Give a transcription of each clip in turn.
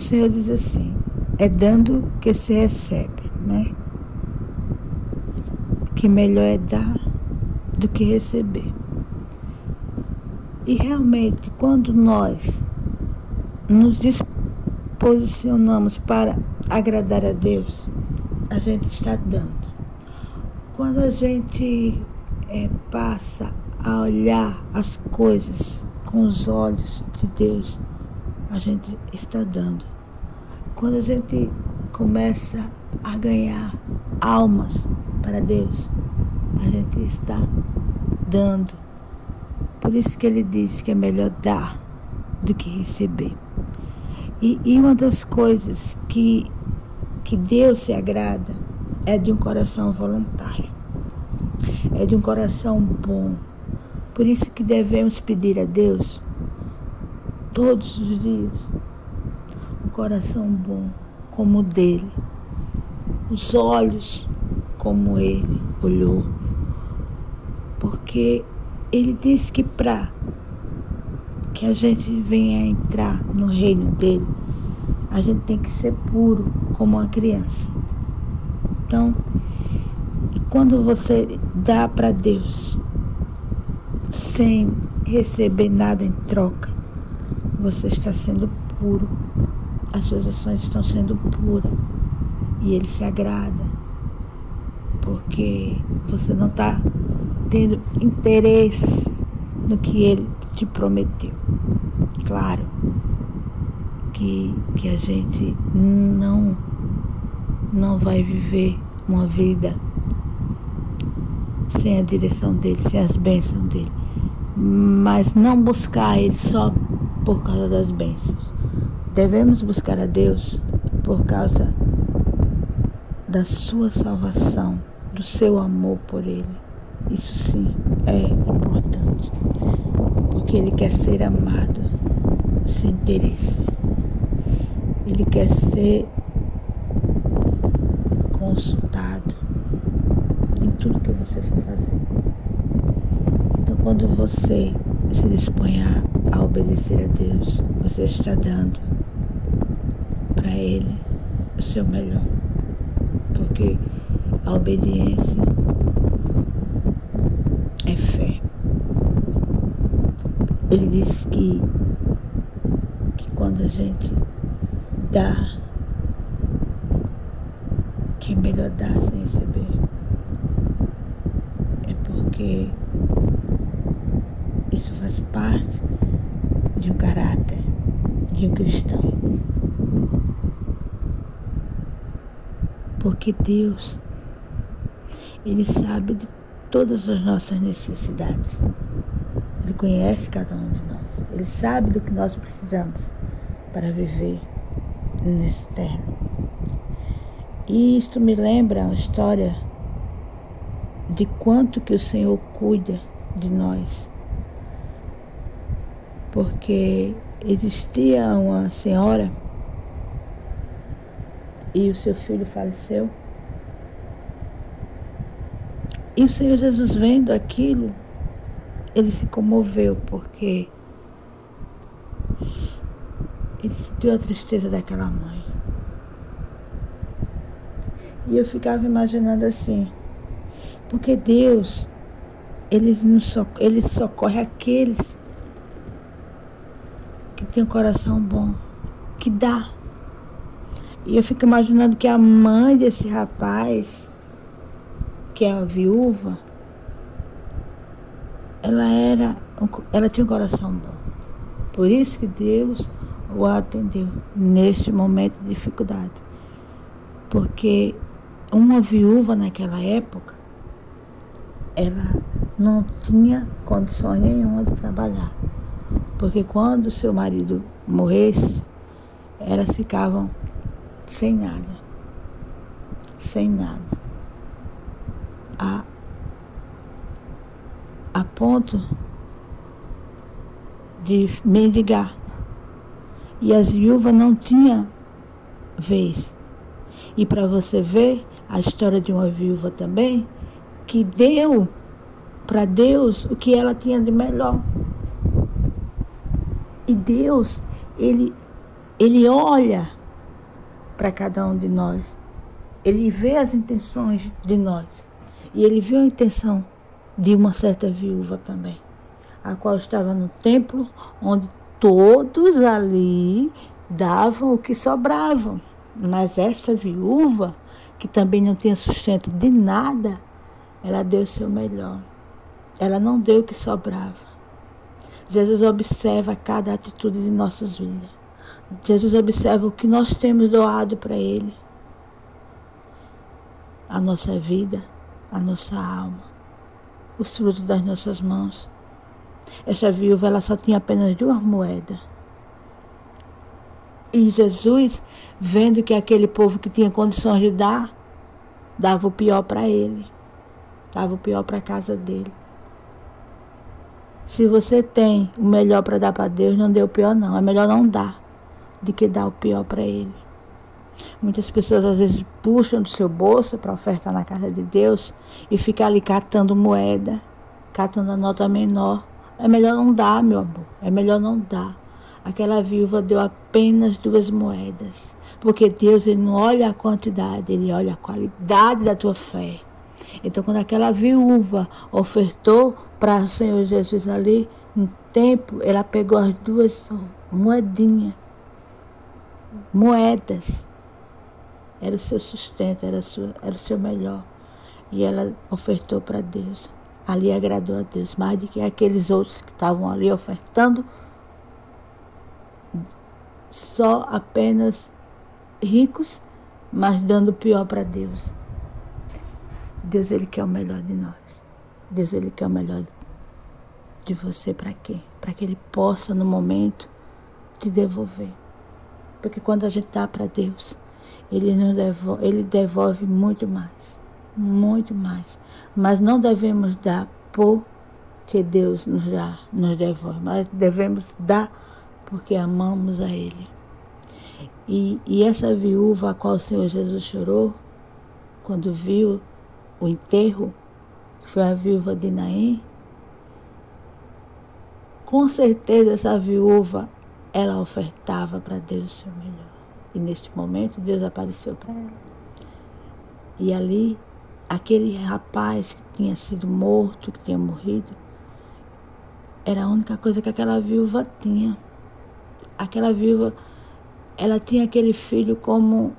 o Senhor diz assim: é dando que se recebe, né? Que melhor é dar do que receber. E realmente, quando nós nos disposicionamos para agradar a Deus, a gente está dando. Quando a gente é, passa a olhar as coisas com os olhos de Deus, a gente está dando. Quando a gente começa a ganhar almas para Deus, a gente está dando. Por isso que ele diz que é melhor dar do que receber. E, e uma das coisas que, que Deus se agrada é de um coração voluntário, é de um coração bom. Por isso que devemos pedir a Deus todos os dias coração bom como o dele, os olhos como ele olhou. Porque ele disse que para que a gente venha entrar no reino dele, a gente tem que ser puro como uma criança. Então, quando você dá para Deus sem receber nada em troca, você está sendo puro. As suas ações estão sendo puras. E ele se agrada. Porque você não está tendo interesse no que ele te prometeu. Claro que, que a gente não, não vai viver uma vida sem a direção dele, sem as bênçãos dele. Mas não buscar ele só por causa das bênçãos. Devemos buscar a Deus por causa da sua salvação, do seu amor por Ele. Isso sim é importante, porque Ele quer ser amado sem interesse. Ele quer ser consultado em tudo que você for fazer. Então, quando você se dispõe a, a obedecer a Deus, você está dando para Ele o seu melhor. Porque a obediência é fé. Ele diz que, que quando a gente dá, que é melhor dar sem receber. É porque isso faz parte de um caráter de um cristão. Porque Deus, Ele sabe de todas as nossas necessidades. Ele conhece cada um de nós. Ele sabe do que nós precisamos para viver nessa terra. E isto me lembra a história de quanto que o Senhor cuida de nós porque existia uma senhora e o seu filho faleceu. E o Senhor Jesus vendo aquilo, ele se comoveu, porque ele sentiu a tristeza daquela mãe. E eu ficava imaginando assim, porque Deus, ele, nos ele socorre aqueles que tem um coração bom, que dá. E eu fico imaginando que a mãe desse rapaz, que é a viúva, ela era, ela tinha um coração bom. Por isso que Deus o atendeu neste momento de dificuldade. Porque uma viúva naquela época, ela não tinha condições nenhuma de trabalhar. Porque quando seu marido morresse, elas ficavam sem nada. Sem nada. A, a ponto de mendigar. E as viúvas não tinham vez. E para você ver a história de uma viúva também, que deu para Deus o que ela tinha de melhor. E Deus, ele Ele olha para cada um de nós. Ele vê as intenções de nós. E ele viu a intenção de uma certa viúva também, a qual estava no templo, onde todos ali davam o que sobravam. Mas esta viúva, que também não tinha sustento de nada, ela deu o seu melhor. Ela não deu o que sobrava. Jesus observa cada atitude de nossas vidas. Jesus observa o que nós temos doado para Ele. A nossa vida, a nossa alma, os frutos das nossas mãos. Essa viúva ela só tinha apenas duas moedas. E Jesus, vendo que aquele povo que tinha condições de dar, dava o pior para ele, dava o pior para a casa dele. Se você tem o melhor para dar para Deus, não dê o pior não. É melhor não dar do que dar o pior para Ele. Muitas pessoas às vezes puxam do seu bolso para ofertar na casa de Deus e ficam ali catando moeda, catando a nota menor. É melhor não dar, meu amor. É melhor não dar. Aquela viúva deu apenas duas moedas. Porque Deus ele não olha a quantidade, ele olha a qualidade da tua fé. Então, quando aquela viúva ofertou para o Senhor Jesus ali, um tempo, ela pegou as duas moedinhas, moedas. Era o seu sustento, era, sua, era o seu melhor. E ela ofertou para Deus. Ali agradou a Deus, mais do que aqueles outros que estavam ali ofertando só apenas ricos, mas dando o pior para Deus. Deus, Ele quer o melhor de nós. Deus, Ele quer o melhor de você para quê? Para que Ele possa, no momento, te devolver. Porque quando a gente dá para Deus, Ele, nos devolve, Ele devolve muito mais. Muito mais. Mas não devemos dar porque Deus nos dá, nos devolve. Mas devemos dar porque amamos a Ele. E, e essa viúva a qual o Senhor Jesus chorou, quando viu o enterro, que foi a viúva de Naim, com certeza essa viúva, ela ofertava para Deus o seu melhor. E neste momento Deus apareceu para ela. E ali, aquele rapaz que tinha sido morto, que tinha morrido, era a única coisa que aquela viúva tinha aquela viúva, ela tinha aquele filho como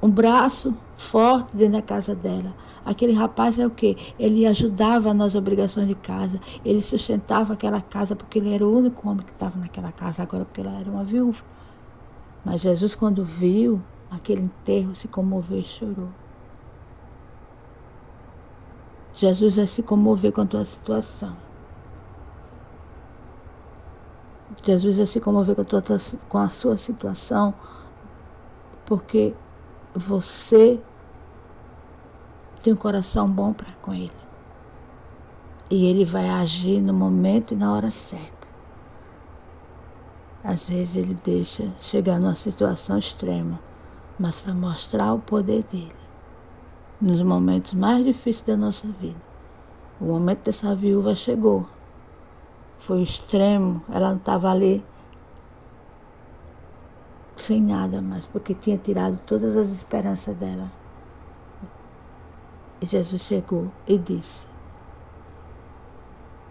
um braço forte dentro da casa dela. Aquele rapaz é o quê? Ele ajudava nas obrigações de casa, ele sustentava aquela casa porque ele era o único homem que estava naquela casa, agora porque ela era uma viúva. Mas Jesus, quando viu aquele enterro, se comoveu e chorou. Jesus vai se comover com a tua situação. Jesus vai se comover com a, tua, com a sua situação, porque você tem um coração bom para com Ele. E Ele vai agir no momento e na hora certa. Às vezes Ele deixa chegar numa situação extrema, mas para mostrar o poder dele nos momentos mais difíceis da nossa vida. O momento dessa viúva chegou foi extremo, ela não estava ali sem nada mais, porque tinha tirado todas as esperanças dela. Jesus chegou e disse: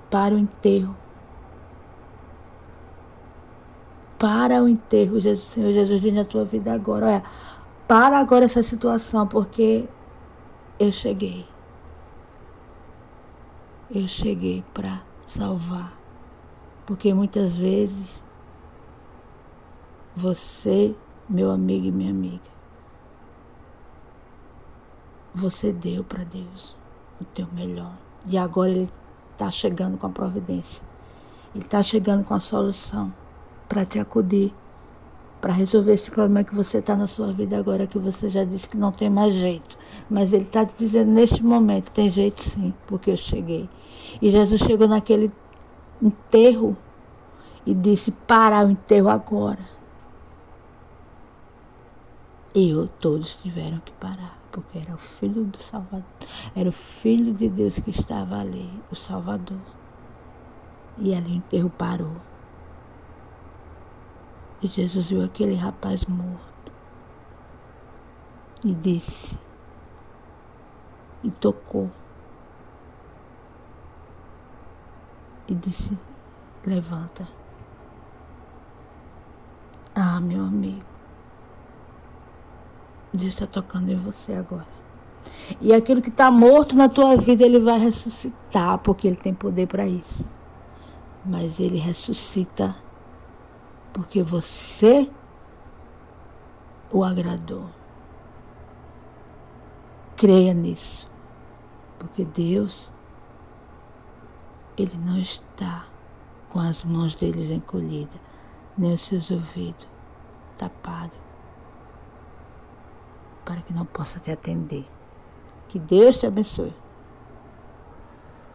Para o enterro. Para o enterro, Jesus, Senhor Jesus, vem na tua vida agora. Olha, para agora essa situação, porque eu cheguei. Eu cheguei para salvar porque muitas vezes você, meu amigo e minha amiga, você deu para Deus o teu melhor. E agora Ele está chegando com a providência. Ele está chegando com a solução para te acudir, para resolver esse problema que você está na sua vida agora, que você já disse que não tem mais jeito. Mas Ele está te dizendo neste momento, tem jeito sim, porque eu cheguei. E Jesus chegou naquele enterro e disse: Para o enterro agora. E eu, todos tiveram que parar, porque era o filho do Salvador, era o filho de Deus que estava ali, o Salvador. E ali o enterro parou. E Jesus viu aquele rapaz morto e disse, e tocou, e disse: Levanta. Ah, meu amigo, Deus está tocando em você agora. E aquilo que está morto na tua vida, Ele vai ressuscitar, porque Ele tem poder para isso. Mas Ele ressuscita porque você o agradou. Creia nisso, porque Deus, Ele não está com as mãos deles encolhidas, nem os seus ouvidos tapados, para que não possa te atender. Que Deus te abençoe.